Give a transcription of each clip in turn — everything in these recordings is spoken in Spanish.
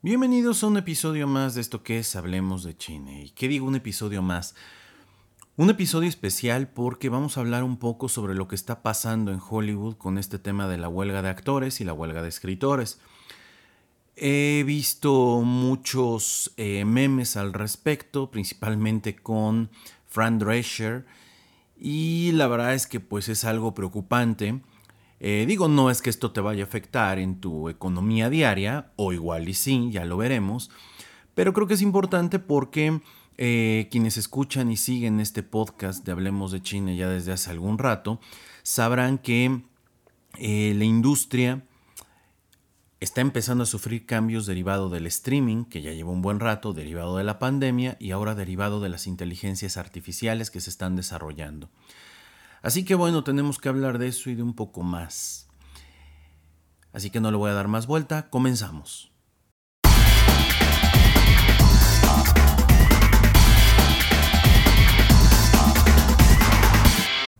Bienvenidos a un episodio más de esto que es Hablemos de Chine. ¿Y qué digo un episodio más? Un episodio especial porque vamos a hablar un poco sobre lo que está pasando en Hollywood con este tema de la huelga de actores y la huelga de escritores. He visto muchos eh, memes al respecto, principalmente con Fran Drescher, y la verdad es que pues es algo preocupante eh, digo, no es que esto te vaya a afectar en tu economía diaria, o igual y sí, ya lo veremos, pero creo que es importante porque eh, quienes escuchan y siguen este podcast de Hablemos de China ya desde hace algún rato, sabrán que eh, la industria está empezando a sufrir cambios derivado del streaming, que ya lleva un buen rato, derivado de la pandemia y ahora derivado de las inteligencias artificiales que se están desarrollando. Así que bueno, tenemos que hablar de eso y de un poco más. Así que no le voy a dar más vuelta, comenzamos.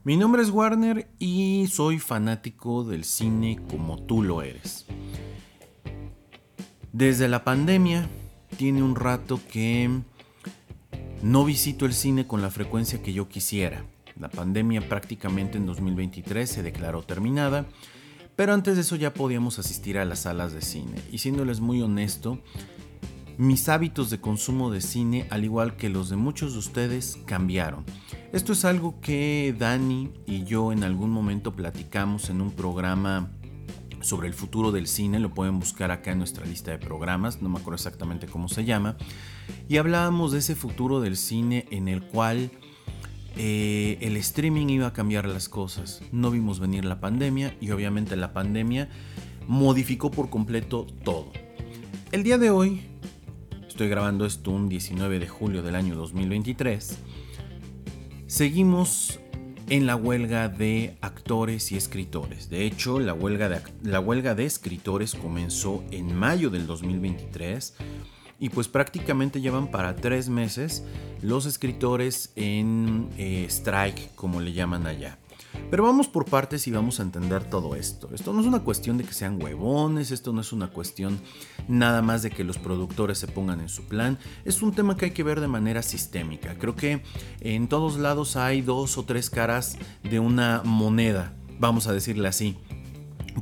Mi nombre es Warner y soy fanático del cine como tú lo eres. Desde la pandemia tiene un rato que no visito el cine con la frecuencia que yo quisiera. La pandemia prácticamente en 2023 se declaró terminada, pero antes de eso ya podíamos asistir a las salas de cine. Y siéndoles muy honesto, mis hábitos de consumo de cine, al igual que los de muchos de ustedes, cambiaron. Esto es algo que Dani y yo en algún momento platicamos en un programa sobre el futuro del cine, lo pueden buscar acá en nuestra lista de programas, no me acuerdo exactamente cómo se llama, y hablábamos de ese futuro del cine en el cual eh, el streaming iba a cambiar las cosas. No vimos venir la pandemia y obviamente la pandemia modificó por completo todo. El día de hoy, estoy grabando esto un 19 de julio del año 2023, seguimos en la huelga de actores y escritores. De hecho, la huelga de, la huelga de escritores comenzó en mayo del 2023 y pues prácticamente llevan para tres meses los escritores en eh, strike, como le llaman allá. Pero vamos por partes y vamos a entender todo esto. Esto no es una cuestión de que sean huevones, esto no es una cuestión nada más de que los productores se pongan en su plan, es un tema que hay que ver de manera sistémica. Creo que en todos lados hay dos o tres caras de una moneda, vamos a decirle así.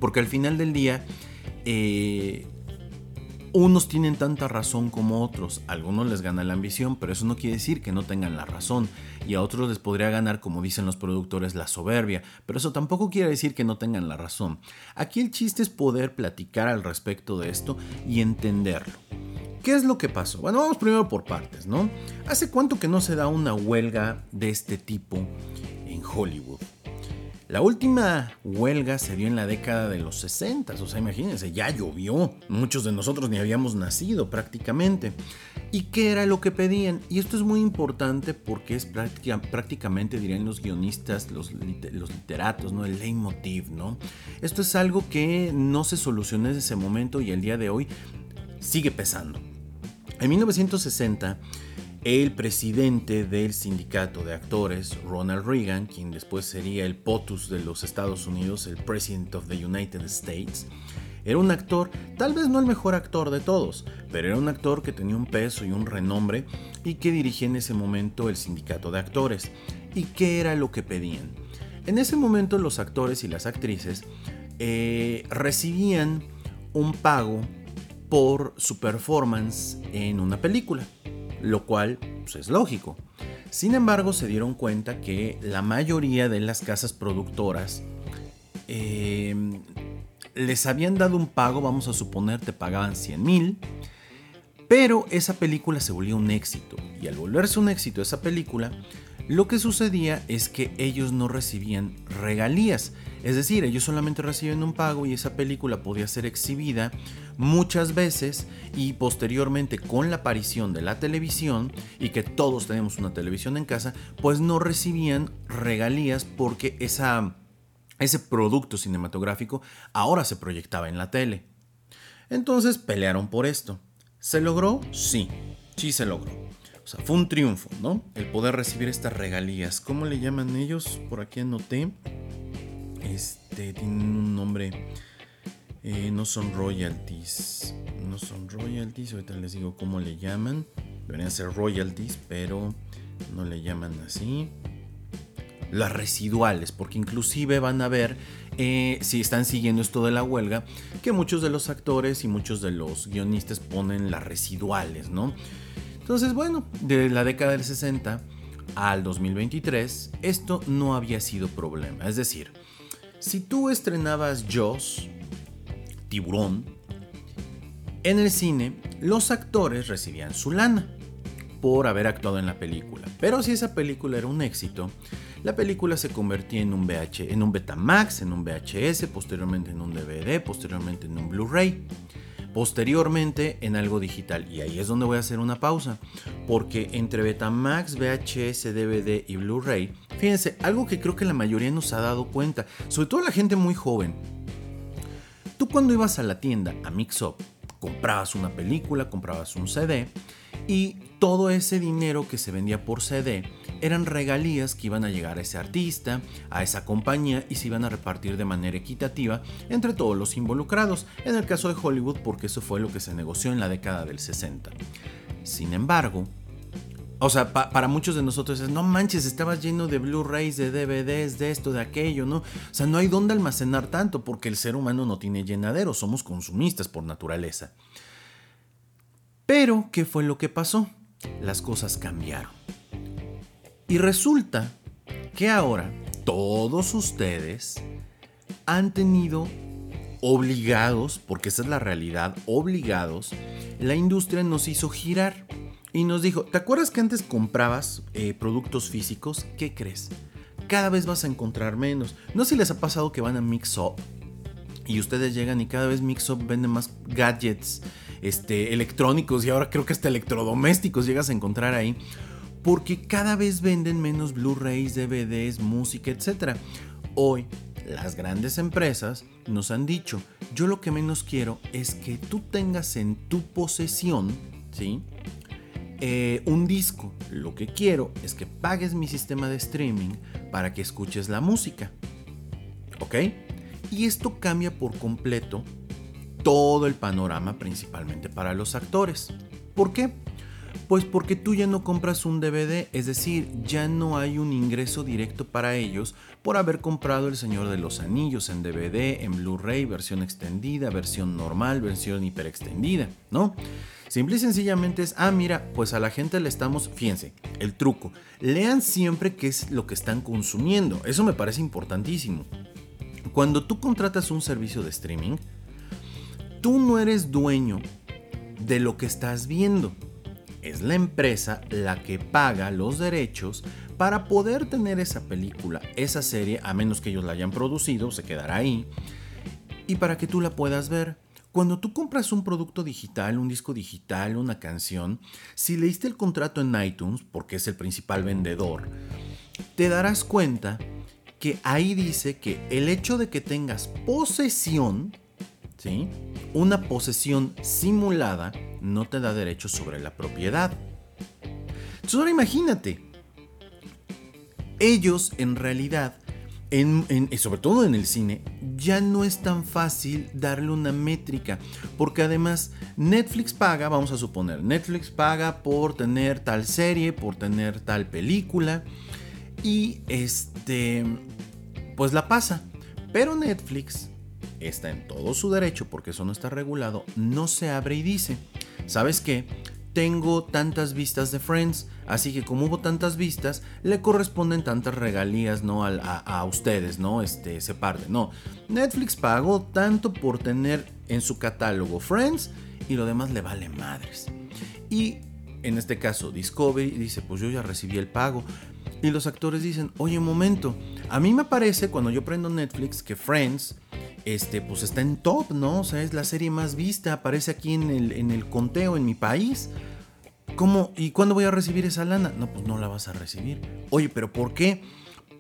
Porque al final del día, eh, unos tienen tanta razón como otros, a algunos les gana la ambición, pero eso no quiere decir que no tengan la razón, y a otros les podría ganar, como dicen los productores, la soberbia, pero eso tampoco quiere decir que no tengan la razón. Aquí el chiste es poder platicar al respecto de esto y entenderlo. ¿Qué es lo que pasó? Bueno, vamos primero por partes, ¿no? ¿Hace cuánto que no se da una huelga de este tipo en Hollywood? La última huelga se dio en la década de los 60, o sea, imagínense, ya llovió. Muchos de nosotros ni habíamos nacido prácticamente. ¿Y qué era lo que pedían? Y esto es muy importante porque es prácticamente, dirían los guionistas, los, literatos, ¿no? El leitmotiv, ¿no? Esto es algo que no se solucionó en ese momento y el día de hoy sigue pesando. En 1960 el presidente del sindicato de actores, Ronald Reagan, quien después sería el POTUS de los Estados Unidos, el President of the United States, era un actor, tal vez no el mejor actor de todos, pero era un actor que tenía un peso y un renombre y que dirigía en ese momento el sindicato de actores. ¿Y qué era lo que pedían? En ese momento los actores y las actrices eh, recibían un pago por su performance en una película lo cual pues, es lógico. Sin embargo, se dieron cuenta que la mayoría de las casas productoras em, les habían dado un pago, vamos a suponer, te pagaban 100 mil, pero esa película se volvió un éxito. Y al volverse un éxito esa película, lo que sucedía es que ellos no recibían regalías, es decir, ellos solamente reciben un pago y esa película podía ser exhibida muchas veces y posteriormente con la aparición de la televisión y que todos tenemos una televisión en casa, pues no recibían regalías porque ese producto cinematográfico ahora se proyectaba en la tele. Entonces pelearon por esto. ¿Se logró? Sí, sí se logró. O sea, fue un triunfo, ¿no? El poder recibir estas regalías. ¿Cómo le llaman ellos? Por aquí anoté. Este, tienen un nombre. Eh, no son royalties. No son royalties. Ahorita les digo cómo le llaman. Deberían ser royalties, pero no le llaman así. Las residuales, porque inclusive van a ver, eh, si están siguiendo esto de la huelga, que muchos de los actores y muchos de los guionistas ponen las residuales, ¿no? Entonces, bueno, de la década del 60 al 2023, esto no había sido problema. Es decir, si tú estrenabas Jaws, Tiburón, en el cine, los actores recibían su lana por haber actuado en la película. Pero si esa película era un éxito, la película se convertía en un, VH, en un Betamax, en un VHS, posteriormente en un DVD, posteriormente en un Blu-ray posteriormente en algo digital. Y ahí es donde voy a hacer una pausa, porque entre Betamax, VHS, DVD y Blu-ray, fíjense, algo que creo que la mayoría nos ha dado cuenta, sobre todo la gente muy joven. Tú cuando ibas a la tienda, a Mix Up, comprabas una película, comprabas un CD y todo ese dinero que se vendía por CD eran regalías que iban a llegar a ese artista, a esa compañía y se iban a repartir de manera equitativa entre todos los involucrados, en el caso de Hollywood porque eso fue lo que se negoció en la década del 60. Sin embargo, o sea, para muchos de nosotros es, no manches, estabas lleno de Blu-rays, de DVDs, de esto, de aquello, ¿no? O sea, no hay dónde almacenar tanto porque el ser humano no tiene llenadero, somos consumistas por naturaleza. Pero, ¿qué fue lo que pasó? Las cosas cambiaron. Y resulta que ahora todos ustedes han tenido obligados, porque esa es la realidad, obligados, la industria nos hizo girar y nos dijo, ¿te acuerdas que antes comprabas eh, productos físicos? ¿Qué crees? Cada vez vas a encontrar menos. No sé si les ha pasado que van a Mix Up y ustedes llegan y cada vez Mix Up vende más gadgets este, electrónicos y ahora creo que hasta electrodomésticos llegas a encontrar ahí porque cada vez venden menos Blu-rays, DVDs, música, etc. Hoy, las grandes empresas nos han dicho, yo lo que menos quiero es que tú tengas en tu posesión, ¿sí? Eh, un disco. Lo que quiero es que pagues mi sistema de streaming para que escuches la música. ¿Ok? Y esto cambia por completo todo el panorama, principalmente para los actores. ¿Por qué? Pues porque tú ya no compras un DVD, es decir, ya no hay un ingreso directo para ellos por haber comprado El Señor de los Anillos en DVD, en Blu-ray, versión extendida, versión normal, versión hiperextendida, ¿no? Simple y sencillamente es, ah, mira, pues a la gente le estamos, fíjense, el truco, lean siempre qué es lo que están consumiendo, eso me parece importantísimo. Cuando tú contratas un servicio de streaming, tú no eres dueño de lo que estás viendo es la empresa la que paga los derechos para poder tener esa película, esa serie, a menos que ellos la hayan producido, se quedará ahí, y para que tú la puedas ver. Cuando tú compras un producto digital, un disco digital, una canción, si leíste el contrato en iTunes, porque es el principal vendedor, te darás cuenta que ahí dice que el hecho de que tengas posesión, ¿sí? Una posesión simulada no te da derecho sobre la propiedad. Entonces ahora imagínate, ellos en realidad, sobre todo en el cine, ya no es tan fácil darle una métrica, porque además Netflix paga, vamos a suponer, Netflix paga por tener tal serie, por tener tal película, y este, pues la pasa. Pero Netflix está en todo su derecho, porque eso no está regulado, no se abre y dice, ¿sabes qué? Tengo tantas vistas de Friends, así que como hubo tantas vistas, le corresponden tantas regalías, ¿no? A, ustedes, ¿no? Este, se parte. No, Netflix pagó tanto por tener en su catálogo Friends y lo demás le vale madres. Y en este caso Discovery dice, pues yo ya recibí el pago. Y los actores dicen, oye, un momento, a mí me parece cuando yo prendo Netflix que Friends este, pues está en top, ¿no? O sea, es la serie más vista, aparece aquí en el, conteo en mi país. ¿Cómo? ¿Y cuándo voy a recibir esa lana? No, pues no la vas a recibir. Oye, pero ¿por qué?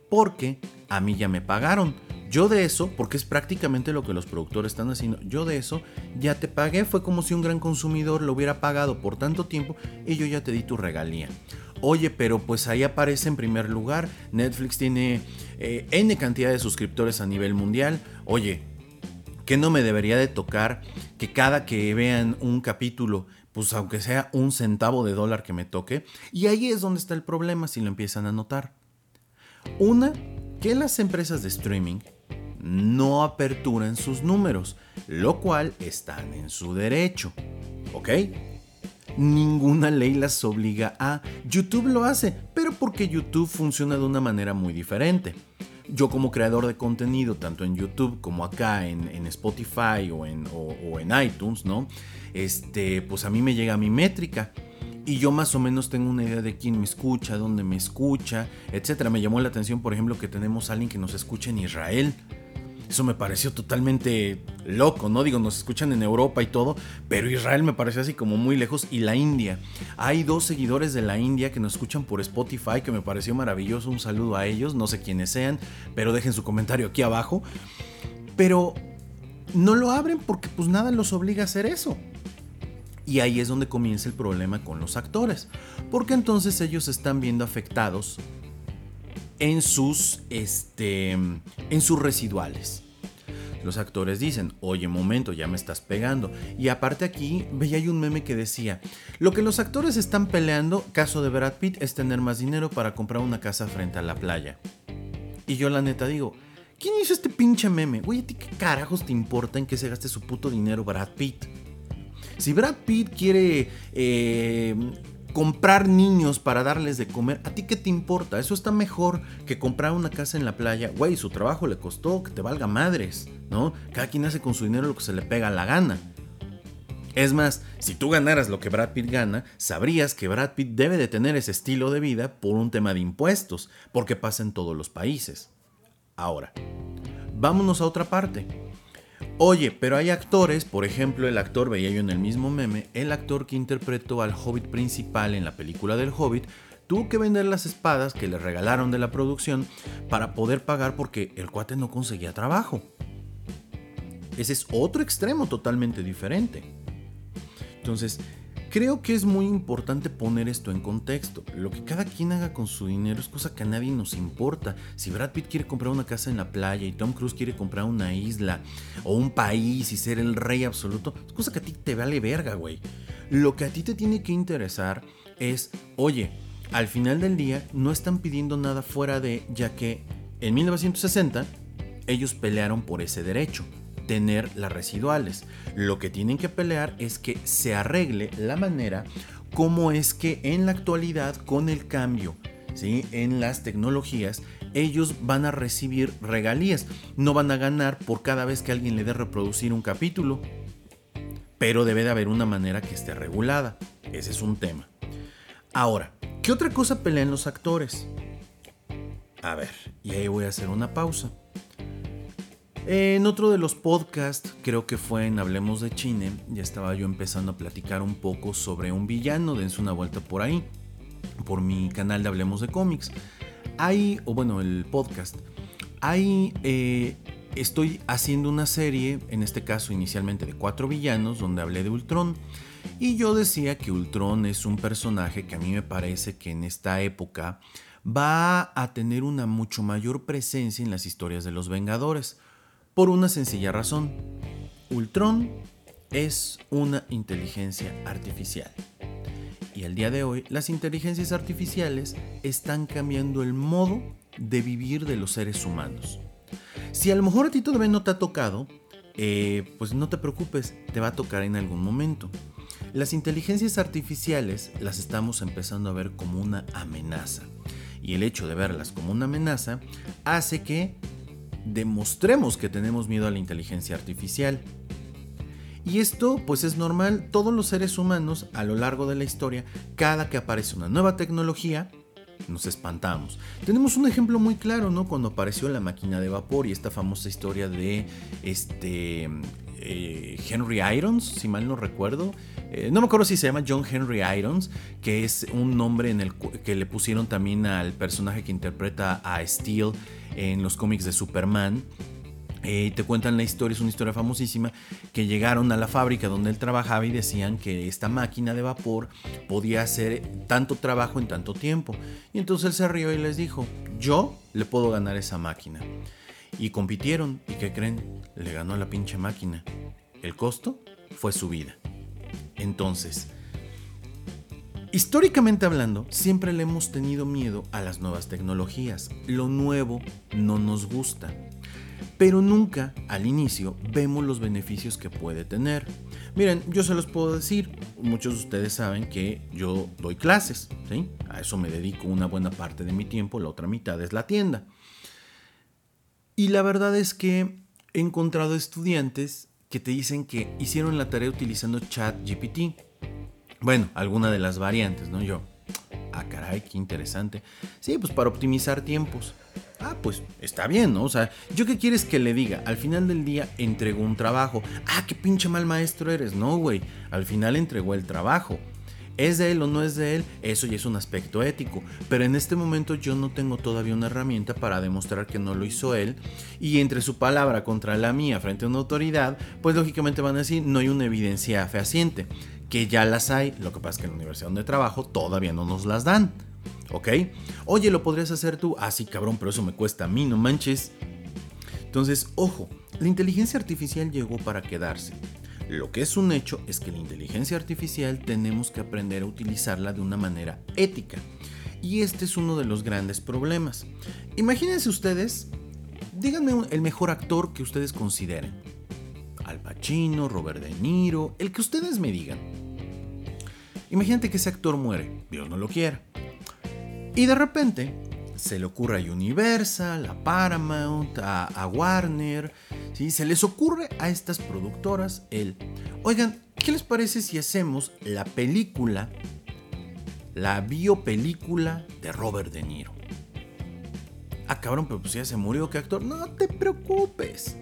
Porque a mí ya me pagaron. Yo de eso, porque es prácticamente lo que los productores están haciendo, yo de eso ya te pagué, fue como si un gran consumidor lo hubiera pagado por tanto tiempo y yo ya te di tu regalía. Oye, pero pues ahí aparece en primer lugar, Netflix tiene eh, N cantidad de suscriptores a nivel mundial. Oye, que no me debería de tocar que cada que vean un capítulo, pues aunque sea un centavo de dólar que me toque. Y ahí es donde está el problema si lo empiezan a notar. Una, que las empresas de streaming no aperturan sus números, lo cual están en su derecho. ¿Ok? Ninguna ley las obliga a. YouTube lo hace, pero porque YouTube funciona de una manera muy diferente. Yo como creador de contenido, tanto en YouTube como acá en, Spotify o en, o en, iTunes, ¿no? Este, pues a mí me llega mi métrica. Y yo más o menos tengo una idea de quién me escucha, dónde me escucha, etc. Me llamó la atención, por ejemplo, que tenemos a alguien que nos escucha en Israel. Eso me pareció totalmente loco, ¿no? Digo, nos escuchan en Europa y todo, pero Israel me pareció así como muy lejos y la India. Hay dos seguidores de la India que nos escuchan por Spotify, que me pareció maravilloso. Un saludo a ellos, no sé quiénes sean, pero dejen su comentario aquí abajo. Pero no lo abren porque pues nada los obliga a hacer eso. Y ahí es donde comienza el problema con los actores, porque entonces ellos están viendo afectados en sus, este, en sus residuales. Los actores dicen, oye, momento, ya me estás pegando. Y aparte aquí veía un meme que decía, lo que los actores están peleando, caso de Brad Pitt, es tener más dinero para comprar una casa frente a la playa. Y yo la neta digo, ¿quién hizo este pinche meme? Güey, ¿a ti qué carajos te importa en que se gaste su puto dinero Brad Pitt? Si Brad Pitt quiere eh, comprar niños para darles de comer, ¿a ti qué te importa? Eso está mejor que comprar una casa en la playa. Güey, su trabajo le costó, que te valga madres, ¿no? Cada quien hace con su dinero lo que se le pega la gana. Es más, si tú ganaras lo que Brad Pitt gana, sabrías que Brad Pitt debe de tener ese estilo de vida por un tema de impuestos, porque pasa en todos los países. Ahora, vámonos a otra parte. Oye, pero hay actores, por ejemplo, el actor, veía yo en el mismo meme, el actor que interpretó al hobbit principal en la película del hobbit, tuvo que vender las espadas que le regalaron de la producción para poder pagar porque el cuate no conseguía trabajo. Ese es otro extremo totalmente diferente. Entonces, Creo que es muy importante poner esto en contexto. Lo que cada quien haga con su dinero es cosa que a nadie nos importa. Si Brad Pitt quiere comprar una casa en la playa y Tom Cruise quiere comprar una isla o un país y ser el rey absoluto, es cosa que a ti te vale verga, güey. Lo que a ti te tiene que interesar es, oye, al final del día no están pidiendo nada fuera de, ya que en 1960 ellos pelearon por ese derecho tener las residuales. Lo que tienen que pelear es que se arregle la manera como es que en la actualidad con el cambio ¿sí? en las tecnologías ellos van a recibir regalías. No van a ganar por cada vez que alguien le dé reproducir un capítulo. Pero debe de haber una manera que esté regulada. Ese es un tema. Ahora, ¿qué otra cosa pelean los actores? A ver, y ahí voy a hacer una pausa. En otro de los podcasts, creo que fue en Hablemos de Chine, ya estaba yo empezando a platicar un poco sobre un villano, dense una vuelta por ahí, por mi canal de Hablemos de Cómics. Ahí, o bueno, el podcast, ahí eh, estoy haciendo una serie, en este caso inicialmente de cuatro villanos, donde hablé de Ultron. Y yo decía que Ultron es un personaje que a mí me parece que en esta época va a tener una mucho mayor presencia en las historias de los Vengadores. Por una sencilla razón. Ultron es una inteligencia artificial. Y al día de hoy las inteligencias artificiales están cambiando el modo de vivir de los seres humanos. Si a lo mejor a ti todavía no te ha tocado, eh, pues no te preocupes, te va a tocar en algún momento. Las inteligencias artificiales las estamos empezando a ver como una amenaza. Y el hecho de verlas como una amenaza hace que demostremos que tenemos miedo a la inteligencia artificial. Y esto pues es normal, todos los seres humanos a lo largo de la historia, cada que aparece una nueva tecnología, nos espantamos. Tenemos un ejemplo muy claro, ¿no? Cuando apareció la máquina de vapor y esta famosa historia de este eh, Henry Irons, si mal no recuerdo. Eh, no me acuerdo si se llama John Henry Irons, que es un nombre en el que le pusieron también al personaje que interpreta a Steel en los cómics de Superman. Eh, te cuentan la historia, es una historia famosísima, que llegaron a la fábrica donde él trabajaba y decían que esta máquina de vapor podía hacer tanto trabajo en tanto tiempo. Y entonces él se rió y les dijo, yo le puedo ganar esa máquina. Y compitieron, ¿y qué creen? Le ganó la pinche máquina. El costo fue su vida. Entonces, históricamente hablando, siempre le hemos tenido miedo a las nuevas tecnologías. Lo nuevo no nos gusta. Pero nunca al inicio vemos los beneficios que puede tener. Miren, yo se los puedo decir, muchos de ustedes saben que yo doy clases, ¿sí? A eso me dedico una buena parte de mi tiempo, la otra mitad es la tienda. Y la verdad es que he encontrado estudiantes que te dicen que hicieron la tarea utilizando ChatGPT. Bueno, alguna de las variantes, ¿no? Yo, ah, caray, qué interesante. Sí, pues para optimizar tiempos. Ah, pues está bien, ¿no? O sea, ¿yo qué quieres que le diga? Al final del día entregó un trabajo. Ah, qué pinche mal maestro eres. No, güey. Al final entregó el trabajo. ¿Es de él o no es de él? Eso ya es un aspecto ético. Pero en este momento yo no tengo todavía una herramienta para demostrar que no lo hizo él. Y entre su palabra contra la mía frente a una autoridad, pues lógicamente van a decir no hay una evidencia fehaciente. Que ya las hay, lo que pasa es que en la universidad donde trabajo todavía no nos las dan. ¿Ok? Oye, ¿lo podrías hacer tú? Ah, sí, cabrón, pero eso me cuesta a mí, no manches. Entonces, ojo, la inteligencia artificial llegó para quedarse. Lo que es un hecho es que la inteligencia artificial tenemos que aprender a utilizarla de una manera ética. Y este es uno de los grandes problemas. Imagínense ustedes, díganme el mejor actor que ustedes consideren. Al Pacino, Robert De Niro, el que ustedes me digan. Imagínate que ese actor muere, Dios no lo quiera. Y de repente se le ocurre a Universal, a Paramount, a, Warner, ¿sí? se les ocurre a estas productoras el, oigan, ¿qué les parece si hacemos la película, la biopelícula de Robert De Niro? Ah, cabrón, pero pues ya se murió, ¿qué actor? No te preocupes.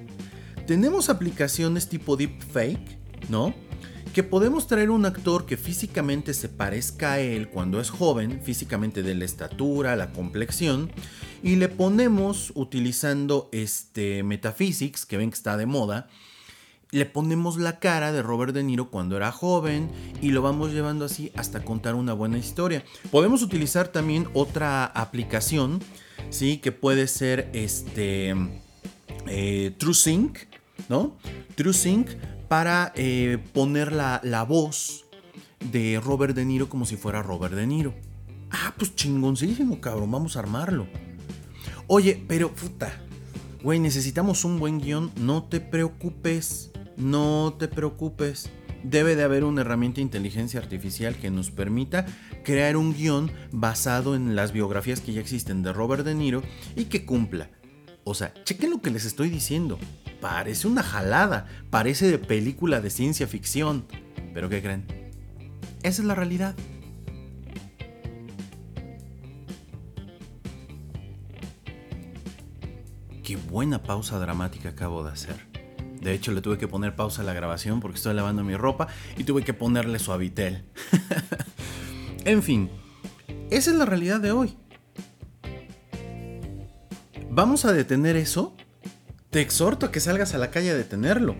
Tenemos aplicaciones tipo deepfake, ¿no? Que podemos traer un actor que físicamente se parezca a él cuando es joven, físicamente de la estatura, la complexión, y le ponemos utilizando este Metaphysics, que ven que está de moda, le ponemos la cara de Robert De Niro cuando era joven y lo vamos llevando así hasta contar una buena historia. Podemos utilizar también otra aplicación, ¿sí? Que puede ser este eh, TrueSync, ¿no? TrueSync para eh, poner la, la, voz de Robert De Niro como si fuera Robert De Niro. Ah, pues chingoncísimo, cabrón, vamos a armarlo. Oye, pero puta, güey, necesitamos un buen guion, no te preocupes, no te preocupes. Debe de haber una herramienta de inteligencia artificial que nos permita crear un guion basado en las biografías que ya existen de Robert De Niro y que cumpla. O sea, chequen lo que les estoy diciendo. Parece una jalada, parece de película de ciencia ficción. Pero ¿qué creen? Esa es la realidad. Qué buena pausa dramática acabo de hacer. De hecho, le tuve que poner pausa a la grabación porque estoy lavando mi ropa y tuve que ponerle suavitel. en fin, esa es la realidad de hoy. ¿Vamos a detener eso? Te exhorto a que salgas a la calle a detenerlo.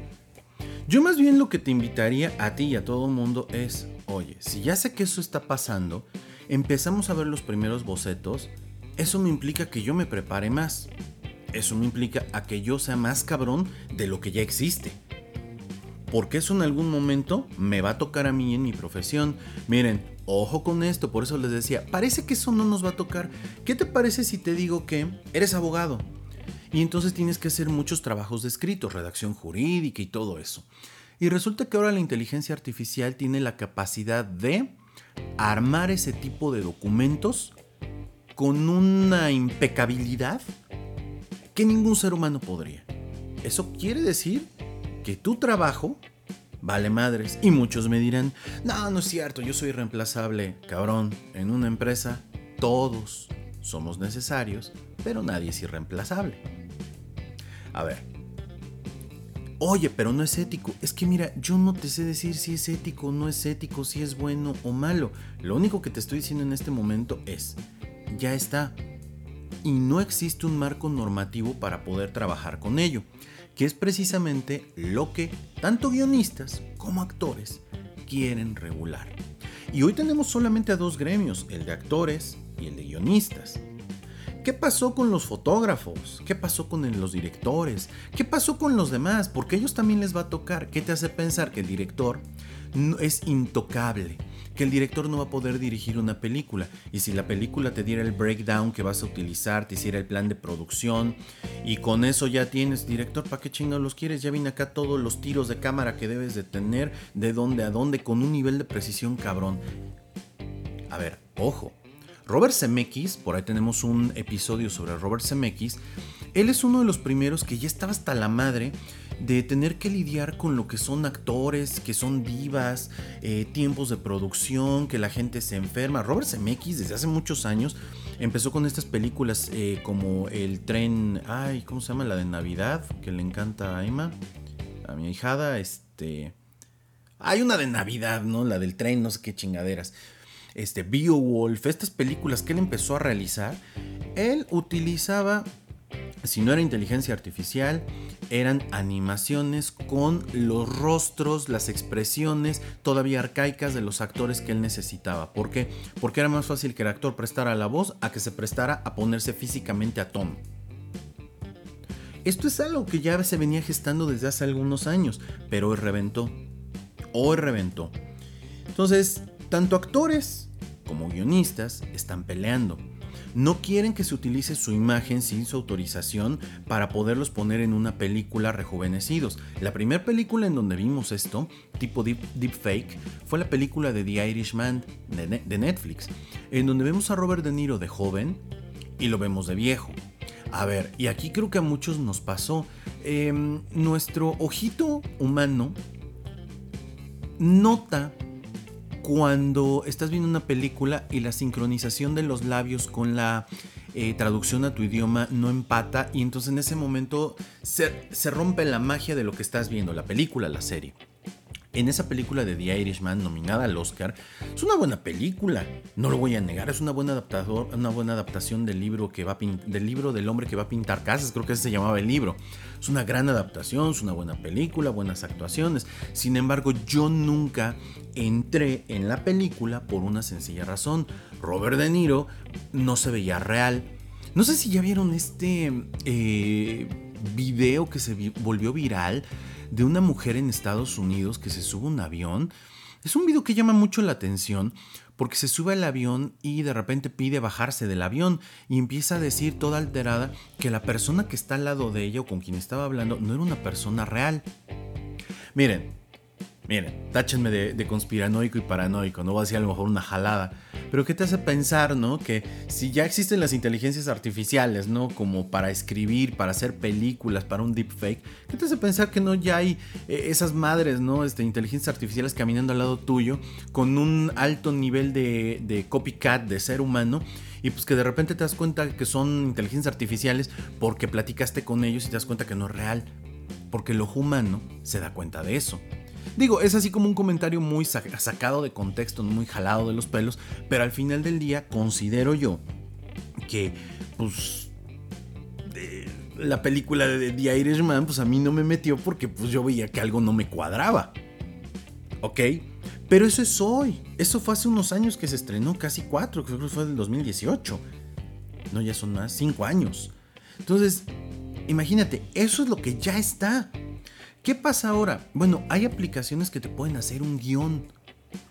Yo más bien lo que te invitaría a ti y a todo el mundo es, oye, si ya sé que eso está pasando, empezamos a ver los primeros bocetos, eso me implica que yo me prepare más. Eso me implica a que yo sea más cabrón de lo que ya existe. Porque eso en algún momento me va a tocar a mí en mi profesión. Miren, ojo con esto, por eso les decía, parece que eso no nos va a tocar. ¿Qué te parece si te digo que eres abogado? Y entonces tienes que hacer muchos trabajos de escrito, redacción jurídica y todo eso. Y resulta que ahora la inteligencia artificial tiene la capacidad de armar ese tipo de documentos con una impecabilidad que ningún ser humano podría. Eso quiere decir que tu trabajo vale madres. Y muchos me dirán, no, no es cierto, yo soy reemplazable. Cabrón, en una empresa todos somos necesarios, pero nadie es irreemplazable. A ver. Oye, pero no es ético. Es que mira, yo no te sé decir si es ético o no es ético, si es bueno o malo. Lo único que te estoy diciendo en este momento es, ya está. Y no existe un marco normativo para poder trabajar con ello, que es precisamente lo que tanto guionistas como actores quieren regular. Y hoy tenemos solamente a dos gremios, el de actores y el de guionistas. ¿Qué pasó con los fotógrafos? ¿Qué pasó con los directores? ¿Qué pasó con los demás? Porque a ellos también les va a tocar. ¿Qué te hace pensar que el director es intocable? Que el director no va a poder dirigir una película. Y si la película te diera el breakdown que vas a utilizar, te hiciera el plan de producción, y con eso ya tienes, director, ¿para qué chingados los quieres? Ya viene acá todos los tiros de cámara que debes de tener, de dónde a dónde, con un nivel de precisión cabrón. A ver, ojo, Robert Zemeckis, por ahí tenemos un episodio sobre Robert Zemeckis, él es uno de los primeros que ya estaba hasta la madre de tener que lidiar con lo que son actores, que son divas, eh, tiempos de producción, que la gente se enferma. Robert Zemeckis desde hace muchos años empezó con estas películas eh, como El tren, ay, ¿cómo se llama? La de Navidad, que le encanta a Emma, a mi hijada, este... Hay una de Navidad, ¿no? La del tren, no sé qué chingaderas este, Beowulf, estas películas que él empezó a realizar, él utilizaba, si no era inteligencia artificial, eran animaciones con los rostros, las expresiones todavía arcaicas de los actores que él necesitaba. ¿Por qué? Porque era más fácil que el actor prestara la voz a que se prestara a ponerse físicamente a tono. Esto es algo que ya se venía gestando desde hace algunos años, pero hoy reventó. Hoy reventó. Entonces, tanto actores como guionistas están peleando. No quieren que se utilice su imagen sin su autorización para poderlos poner en una película rejuvenecidos. La primera película en donde vimos esto, tipo deep, fake, fue la película de The Irishman de, Netflix, en donde vemos a Robert De Niro de joven y lo vemos de viejo. A ver, y aquí creo que a muchos nos pasó. Em, nuestro ojito humano nota cuando estás viendo una película y la sincronización de los labios con la eh, traducción a tu idioma no empata y entonces en ese momento se, se rompe la magia de lo que estás viendo, la película, la serie en esa película de The Irishman nominada al Oscar. Es una buena película, no lo voy a negar, es una buena, adaptador, una buena adaptación del libro, que va del libro del hombre que va a pintar casas, creo que ese se llamaba el libro. Es una gran adaptación, es una buena película, buenas actuaciones. Sin embargo, yo nunca entré en la película por una sencilla razón. Robert De Niro no se veía real. No sé si ya vieron este eh, video que se volvió viral de una mujer en Estados Unidos que se sube a un avión. Es un video que llama mucho la atención porque se sube al avión y de repente pide bajarse del avión y empieza a decir toda alterada que la persona que está al lado de ella o con quien estaba hablando no era una persona real. Miren, Miren, táchenme de, conspiranoico y paranoico, no va a ser a lo mejor una jalada. Pero ¿qué te hace pensar, no? Que si ya existen las inteligencias artificiales, ¿no? Como para escribir, para hacer películas, para un deepfake, ¿qué te hace pensar que no ya hay eh, esas madres, ¿no? Este, inteligencias artificiales caminando al lado tuyo con un alto nivel de copycat, de ser humano? y pues que de repente te das cuenta que son inteligencias artificiales porque platicaste con ellos y te das cuenta que no es real. Porque el ojo humano se da cuenta de eso. Digo, es así como un comentario muy sacado de contexto, muy jalado de los pelos, pero al final del día considero yo que, pues, la película de The Irishman, pues a mí no me metió porque pues yo veía que algo no me cuadraba. ¿Ok? Pero eso es hoy. Eso fue hace unos años que se estrenó, casi cuatro, creo que fue del 2018. No, ya son más, cinco años. Entonces, imagínate, eso es lo que ya está. ¿Qué pasa ahora? Bueno, hay aplicaciones que te pueden hacer un guion.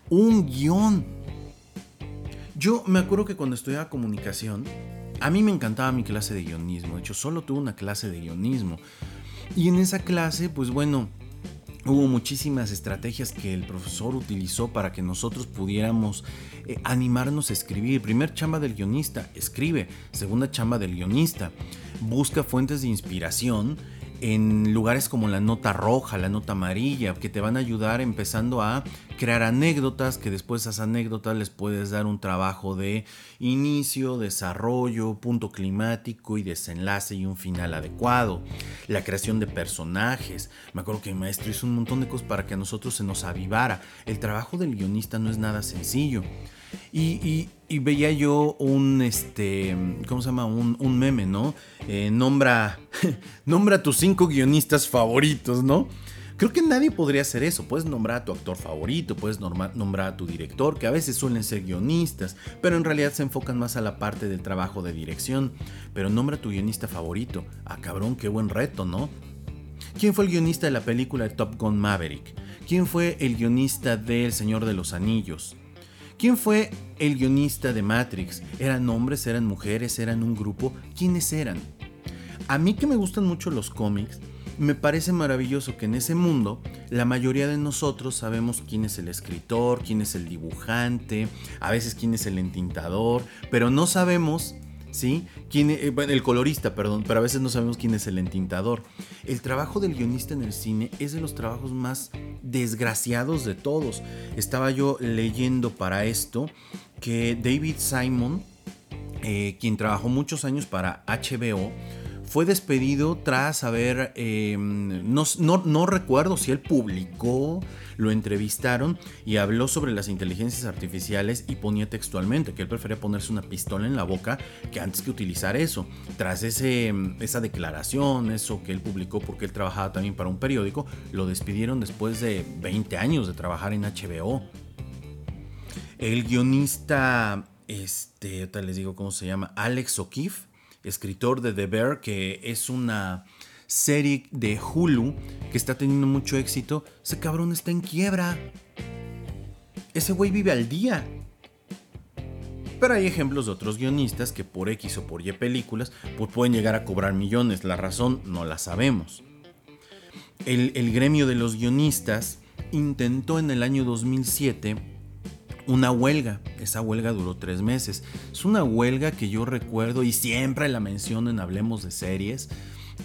Un guion. Yo me acuerdo que cuando estudiaba comunicación, a mí me encantaba mi clase de guionismo. De hecho, solo tuve una clase de guionismo. Y en esa clase, pues bueno, hubo muchísimas estrategias que el profesor utilizó para que nosotros pudiéramos eh, animarnos a escribir. Primer chamba del guionista, escribe. Segunda chamba del guionista, busca fuentes de inspiración en lugares como la nota roja, la nota amarilla, que te van a ayudar empezando a crear anécdotas, que después esas anécdotas les puedes dar un trabajo de inicio, desarrollo, punto climático y desenlace y un final adecuado. La creación de personajes. Me acuerdo que mi maestro hizo un montón de cosas para que a nosotros se nos avivara. El trabajo del guionista no es nada sencillo. Y, veía yo un, este, ¿cómo se llama? Un, meme, ¿no? Eh, nombra, nombra a tus cinco guionistas favoritos, ¿no? Creo que nadie podría hacer eso. Puedes nombrar a tu actor favorito, puedes nombrar a tu director, que a veces suelen ser guionistas, pero en realidad se enfocan más a la parte del trabajo de dirección. Pero nombra a tu guionista favorito. Ah, cabrón, qué buen reto, ¿no? ¿Quién fue el guionista de la película de Top Gun Maverick? ¿Quién fue el guionista de El Señor de los Anillos? ¿Quién fue el guionista de Matrix? ¿Eran hombres? ¿Eran mujeres? ¿Eran un grupo? ¿Quiénes eran? A mí que me gustan mucho los cómics, me parece maravilloso que en ese mundo la mayoría de nosotros sabemos quién es el escritor, quién es el dibujante, a veces quién es el entintador, pero no sabemos ¿sí? ¿Quién, e, el colorista, perdón, pero a veces no sabemos quién es el entintador. El trabajo del guionista en el cine es de los trabajos más desgraciados de todos. Estaba yo leyendo para esto que David Simon, eh, quien trabajó muchos años para HBO, fue despedido tras haber, em, no, no, recuerdo si él publicó, lo entrevistaron y habló sobre las inteligencias artificiales y ponía textualmente que él prefería ponerse una pistola en la boca que antes que utilizar eso. Tras ese, em, esa declaración, eso que él publicó porque él trabajaba también para un periódico, lo despidieron después de 20 años de trabajar en HBO. El guionista, este, tal les digo cómo se llama, Alex O'Keefe, escritor de The Bear, que es una serie de Hulu que está teniendo mucho éxito, ese cabrón está en quiebra. Ese güey vive al día. Pero hay ejemplos de otros guionistas que por X o por Y películas pues pueden llegar a cobrar millones. La razón no la sabemos. El, el gremio de los guionistas intentó en el año 2007 una huelga. Esa huelga duró tres meses. Es una huelga que yo recuerdo y siempre la menciono en Hablemos de Series.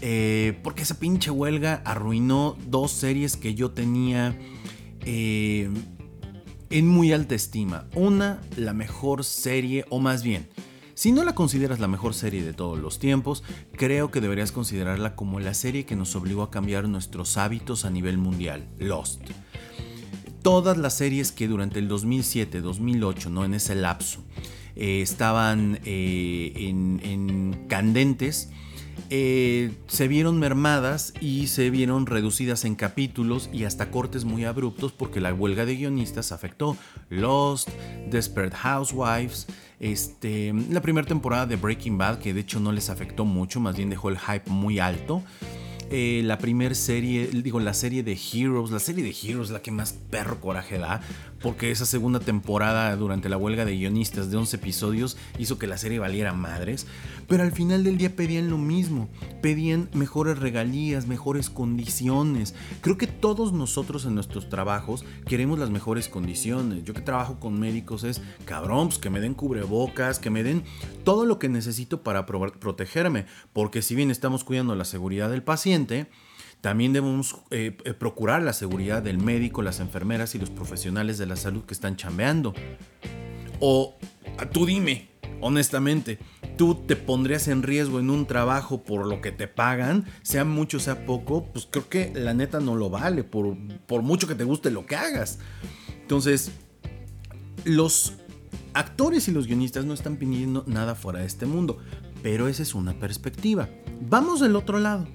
Eh, porque esa pinche huelga arruinó dos series que yo tenía eh, en muy alta estima. Una, la mejor serie, o más bien, si no la consideras la mejor serie de todos los tiempos, creo que deberías considerarla como la serie que nos obligó a cambiar nuestros hábitos a nivel mundial, Lost todas las series que durante el 2007, 2008, ¿no? en ese lapso, eh, estaban eh, en, candentes, eh, se vieron mermadas y se vieron reducidas en capítulos y hasta cortes muy abruptos porque la huelga de guionistas afectó Lost, Desperate Housewives, este, la primera temporada de Breaking Bad que de hecho no les afectó mucho, más bien dejó el hype muy alto. Eh, la primera serie, digo, la serie de Heroes, la serie de Heroes, la que más perro coraje da, porque esa segunda temporada durante la huelga de guionistas de 11 episodios hizo que la serie valiera madres, pero al final del día pedían lo mismo, pedían mejores regalías, mejores condiciones. Creo que todos nosotros en nuestros trabajos queremos las mejores condiciones. Yo que trabajo con médicos es, cabrón, pues que me den cubrebocas, que me den todo lo que necesito para protegerme, porque si bien estamos cuidando la seguridad del paciente, también debemos eh, eh, procurar la seguridad del médico, las enfermeras y los profesionales de la salud que están chambeando. O tú dime, honestamente, tú te pondrías en riesgo en un trabajo por lo que te pagan, sea mucho, sea poco, pues creo que la neta no lo vale, por, por mucho que te guste lo que hagas. Entonces, los actores y los guionistas no están pidiendo nada fuera de este mundo, pero esa es una perspectiva. Vamos del otro lado.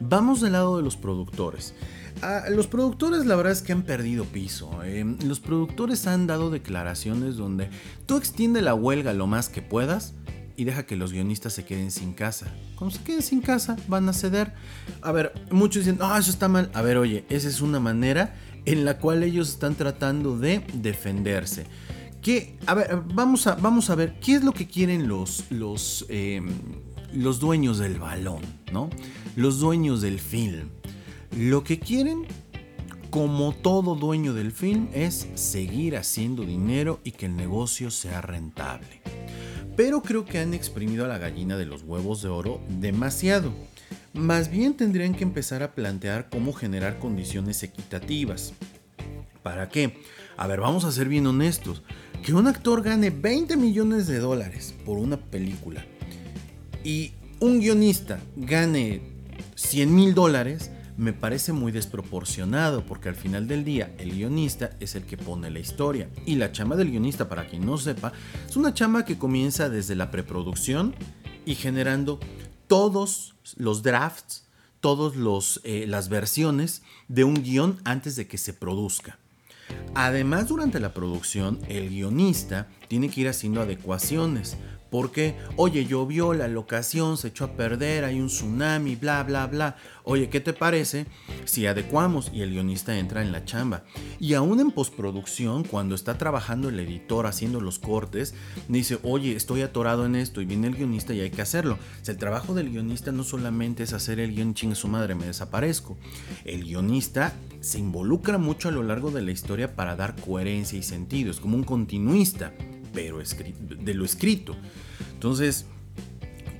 Vamos del lado de los productores. Ah, los productores la verdad es que han perdido piso. Eh. Los productores han dado declaraciones donde tú extiende la huelga lo más que puedas y deja que los guionistas se queden sin casa. Cuando se queden sin casa van a ceder. A ver, muchos dicen, ah, eso está mal. A ver, oye, esa es una manera en la cual ellos están tratando de defenderse. Que, a ver, vamos a, vamos a ver, ¿qué es lo que quieren los, los, em, los dueños del balón, ¿no? Los dueños del film. Lo que quieren, como todo dueño del film, es seguir haciendo dinero y que el negocio sea rentable. Pero creo que han exprimido a la gallina de los huevos de oro demasiado. Más bien tendrían que empezar a plantear cómo generar condiciones equitativas. ¿Para qué? A ver, vamos a ser bien honestos. Que un actor gane 20 millones de dólares por una película y un guionista gane 100 mil dólares, me parece muy desproporcionado porque al final del día el guionista es el que pone la historia. Y la chama del guionista, para quien no sepa, es una chama que comienza desde la preproducción y generando todos los drafts todas eh, las versiones de un guion antes de que se produzca. Además, durante la producción, el guionista tiene que ir haciendo adecuaciones. Porque, oye, llovió, la locación se echó a perder, hay un tsunami, bla, bla, bla. Oye, ¿qué te parece si adecuamos y el guionista entra en la chamba? Y aún en postproducción, cuando está trabajando el editor haciendo los cortes, dice, oye, estoy atorado en esto y viene el guionista y hay que hacerlo. O sea, el trabajo del guionista no solamente es hacer el guion chingue su madre, me desaparezco. El guionista se involucra mucho a lo largo de la historia para dar coherencia y sentido. Es como un continuista pero de lo escrito. Entonces,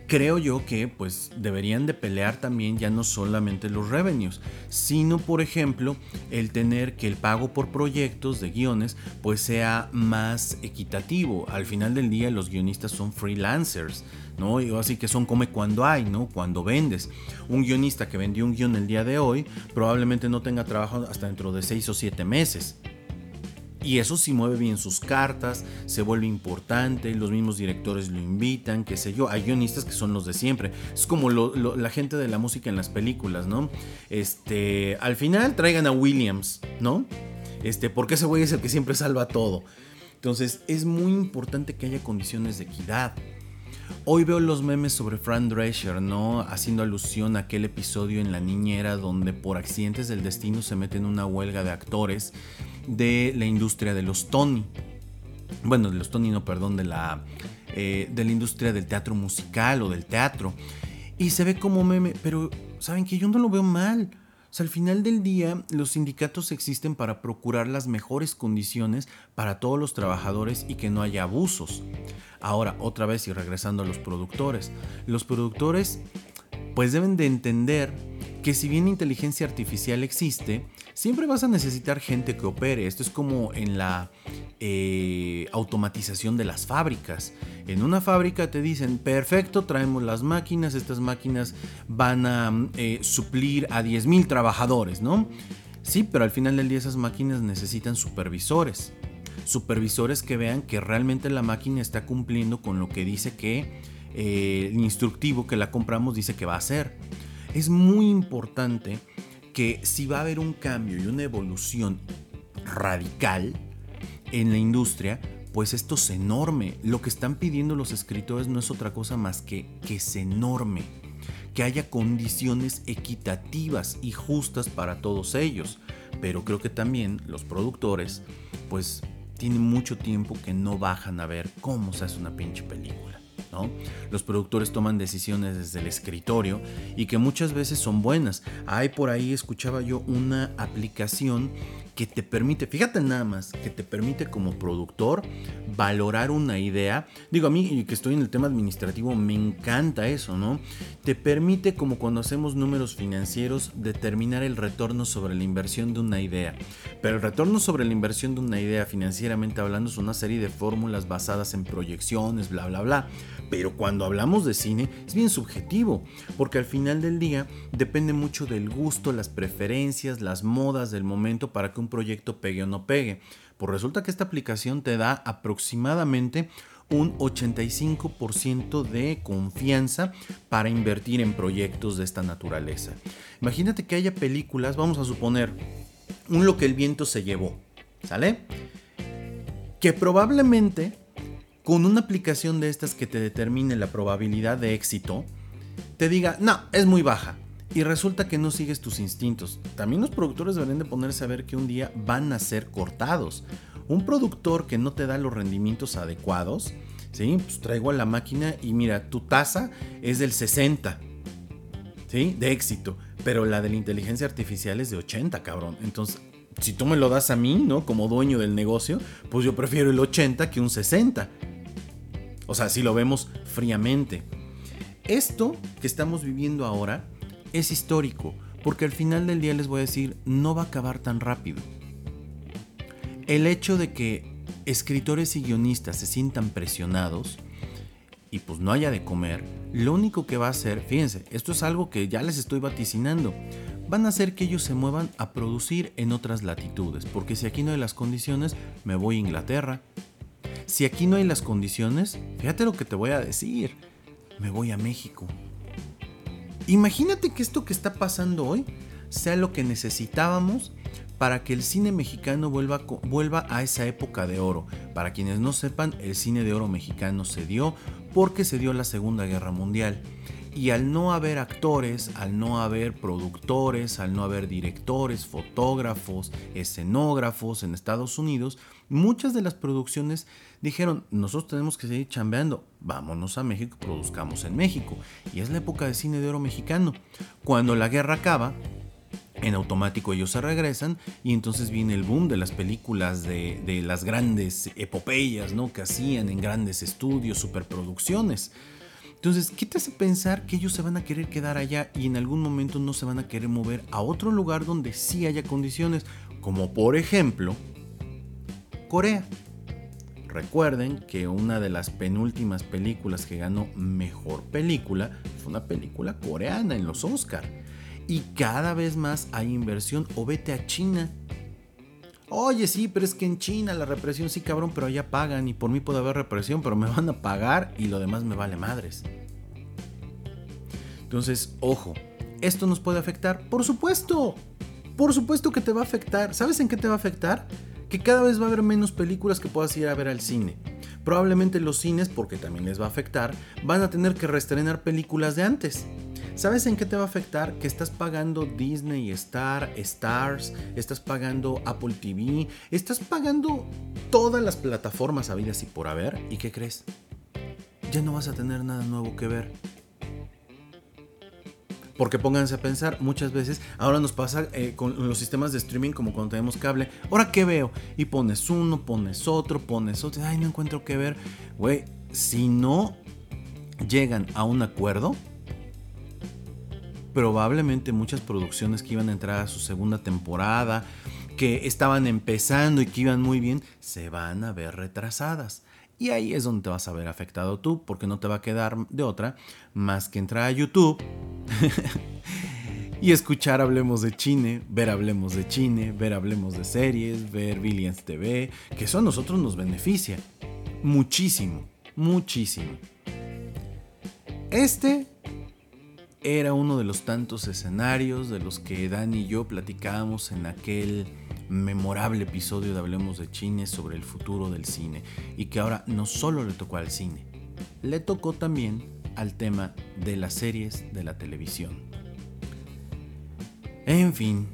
creo yo que pues deberían de pelear también ya no solamente los revenues, sino por ejemplo el tener que el pago por proyectos de guiones pues sea más equitativo. Al final del día los guionistas son freelancers. ¿no? Así que son come cuando hay, ¿no? Cuando vendes. Un guionista que vendió un guion el día de hoy probablemente no tenga trabajo hasta dentro de 6 o 7 meses. Y eso sí mueve bien sus cartas, se vuelve importante, los mismos directores lo invitan, qué sé yo. Hay guionistas que son los de siempre. Es como la gente de la música en las películas, ¿no? Este, al final traigan a Williams, ¿no? Este, porque ese güey es el que siempre salva todo. Entonces es muy importante que haya condiciones de equidad. Hoy veo los memes sobre Fran Drescher, ¿no? Haciendo alusión a aquel episodio en La Niñera donde por accidentes del destino se mete en una huelga de actores de la industria de los Tony. Bueno, de los Tony, no, perdón, de la, eh, de la industria del teatro musical o del teatro. Y se ve como meme, pero ¿saben que Yo no lo veo mal. Al final del día, los sindicatos existen para procurar las mejores condiciones para todos los trabajadores y que no haya abusos. Ahora, otra vez y regresando a los productores. Los productores pues deben de entender que si bien inteligencia artificial existe, siempre vas a necesitar gente que opere. Esto es como en la eh, automatización de las fábricas. En una fábrica te dicen, perfecto, traemos las máquinas, estas máquinas van a eh, suplir a 10.000 trabajadores, ¿no? Sí, pero al final del día esas máquinas necesitan supervisores. Supervisores que vean que realmente la máquina está cumpliendo con lo que dice que eh, el instructivo que la compramos dice que va a hacer. Es muy importante que si va a haber un cambio y una evolución radical en la industria, pues esto es enorme. Lo que están pidiendo los escritores no es otra cosa más que que se enorme, que haya condiciones equitativas y justas para todos ellos. Pero creo que también los productores, pues tienen mucho tiempo que no bajan a ver cómo se hace una pinche película. Los productores toman decisiones desde el escritorio y que muchas veces son buenas. Hay por ahí, escuchaba yo, una aplicación que te permite, fíjate nada más, que te permite como productor valorar una idea. Digo, a mí que estoy en el tema administrativo, me encanta eso, ¿no? Te permite, como cuando hacemos números financieros, determinar el retorno sobre la inversión de una idea. Pero el retorno sobre la inversión de una idea, financieramente hablando, es una serie de fórmulas basadas en proyecciones, bla, bla, bla. Pero cuando hablamos de cine es bien subjetivo, porque al final del día depende mucho del gusto, las preferencias, las modas del momento para que un proyecto pegue o no pegue. Pues resulta que esta aplicación te da aproximadamente un 85% de confianza para invertir en proyectos de esta naturaleza. Imagínate que haya películas, vamos a suponer, un lo que el viento se llevó, ¿sale? Que probablemente con una aplicación de estas que te determine la probabilidad de éxito, te diga, no, es muy baja. Y resulta que no sigues tus instintos. También los productores deberían de ponerse a ver que un día van a ser cortados. Un productor que no te da los rendimientos adecuados, ¿sí? Pues traigo a la máquina y mira, tu tasa es del 60, ¿sí? De éxito. Pero la de la inteligencia artificial es de 80, cabrón. Entonces, si tú me lo das a mí, ¿no? Como dueño del negocio, pues yo prefiero el 80 que un 60. O sea, si lo vemos fríamente. Esto que estamos viviendo ahora es histórico, porque al final del día les voy a decir, no va a acabar tan rápido. El hecho de que escritores y guionistas se sientan presionados y pues no haya de comer, lo único que va a hacer, fíjense, esto es algo que ya les estoy vaticinando, van a hacer que ellos se muevan a producir en otras latitudes, porque si aquí no hay las condiciones, me voy a Inglaterra, si aquí no hay las condiciones, fíjate lo que te voy a decir. Me voy a México. Imagínate que esto que está pasando hoy sea lo que necesitábamos para que el cine mexicano vuelva, vuelva a esa época de oro. Para quienes no sepan, el cine de oro mexicano se dio porque se dio la Segunda Guerra Mundial. Y al no haber actores, al no haber productores, al no haber directores, fotógrafos, escenógrafos en Estados Unidos, muchas de las producciones dijeron, nosotros tenemos que seguir chambeando, vámonos a México, produzcamos en México. Y es la época de cine de oro mexicano. Cuando la guerra acaba, en automático ellos se regresan y entonces viene el boom de las películas de, de las grandes epopeyas, ¿no? Que hacían en grandes estudios, superproducciones. Entonces, ¿qué te hace pensar que ellos se van a querer quedar allá y en algún momento no se van a querer mover a otro lugar donde sí haya condiciones? Como por ejemplo, Corea. Recuerden que una de las penúltimas películas que ganó mejor película fue una película coreana en los Oscar. Y cada vez más hay inversión o vete a China. Oye, sí, pero es que en China la represión sí, cabrón, pero allá pagan y por mí puede haber represión, pero me van a pagar y lo demás me vale madres. Entonces, ojo, ¿esto nos puede afectar? Por supuesto, por supuesto que te va a afectar. ¿Sabes en qué te va a afectar? Que cada vez va a haber menos películas que puedas ir a ver al cine. Probablemente los cines, porque también les va a afectar, van a tener que reestrenar películas de antes. ¿Sabes en qué te va a afectar? Que estás pagando Disney, Star, Stars, estás pagando Apple TV, estás pagando todas las plataformas habidas y por haber. ¿Y qué crees? Ya no vas a tener nada nuevo que ver. Porque pónganse a pensar, muchas veces, ahora nos pasa eh, con los sistemas de streaming como cuando tenemos cable. ¿Ahora qué veo? Y pones uno, pones otro, pones otro. Ay, no encuentro qué ver. Güey, si no llegan a un acuerdo, probablemente muchas producciones que iban a entrar a su segunda temporada, que estaban empezando y que iban muy bien, se van a ver retrasadas. Y ahí es donde te vas a ver afectado tú, porque no te va a quedar de otra más que entrar a YouTube y escuchar Hablemos de Chine, ver Hablemos de Chine, ver Hablemos de series, ver Billions TV, que eso a nosotros nos beneficia muchísimo, muchísimo. Este era uno de los tantos escenarios de los que Dani y yo platicábamos en aquel memorable episodio de Hablemos de Cine sobre el futuro del cine y que ahora no solo le tocó al cine, le tocó también al tema de las series de la televisión. En fin,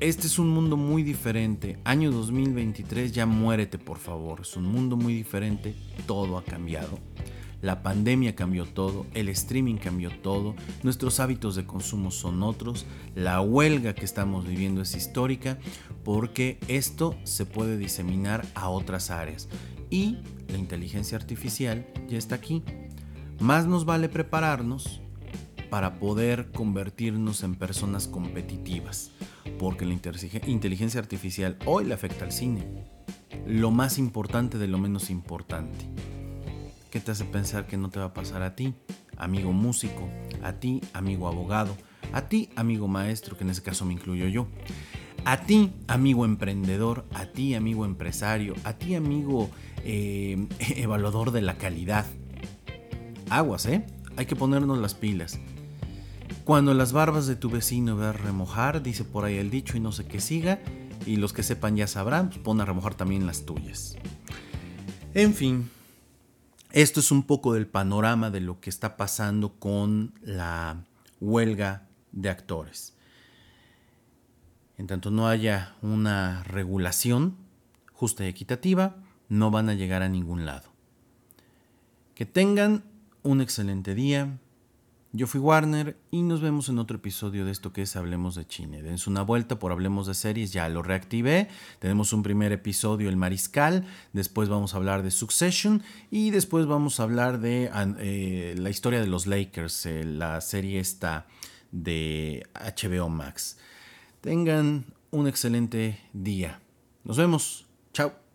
este es un mundo muy diferente. Año 2023, ya muérete por favor. Es un mundo muy diferente, todo ha cambiado. La pandemia cambió todo, el streaming cambió todo, nuestros hábitos de consumo son otros, la huelga que estamos viviendo es histórica porque esto se puede diseminar a otras áreas y la inteligencia artificial ya está aquí. Más nos vale prepararnos para poder convertirnos en personas competitivas, porque la inteligencia artificial hoy le afecta al cine. Lo más importante de lo menos importante. ¿Qué te hace pensar que no te va a pasar a ti, amigo músico, a ti, amigo abogado, a ti, amigo maestro, que en ese caso me incluyo yo? A ti, amigo emprendedor, a ti, amigo empresario, a ti, amigo eh, evaluador de la calidad. Aguas, ¿eh? Hay que ponernos las pilas. Cuando las barbas de tu vecino veas remojar, dice por ahí el dicho y no sé qué siga, y los que sepan ya sabrán, pues pon a remojar también las tuyas. En fin, esto es un poco del panorama de lo que está pasando con la huelga de actores. En tanto no haya una regulación justa y equitativa, no van a llegar a ningún lado. Que tengan un excelente día. Yo fui Warner y nos vemos en otro episodio de esto que es Hablemos de Chine. Dense una vuelta por Hablemos de Series, ya lo reactivé. Tenemos un primer episodio, El Mariscal. Después vamos a hablar de Succession. Y después vamos a hablar de eh, la historia de los Lakers, eh, la serie esta de HBO Max. Tengan un excelente día. Nos vemos. Chao.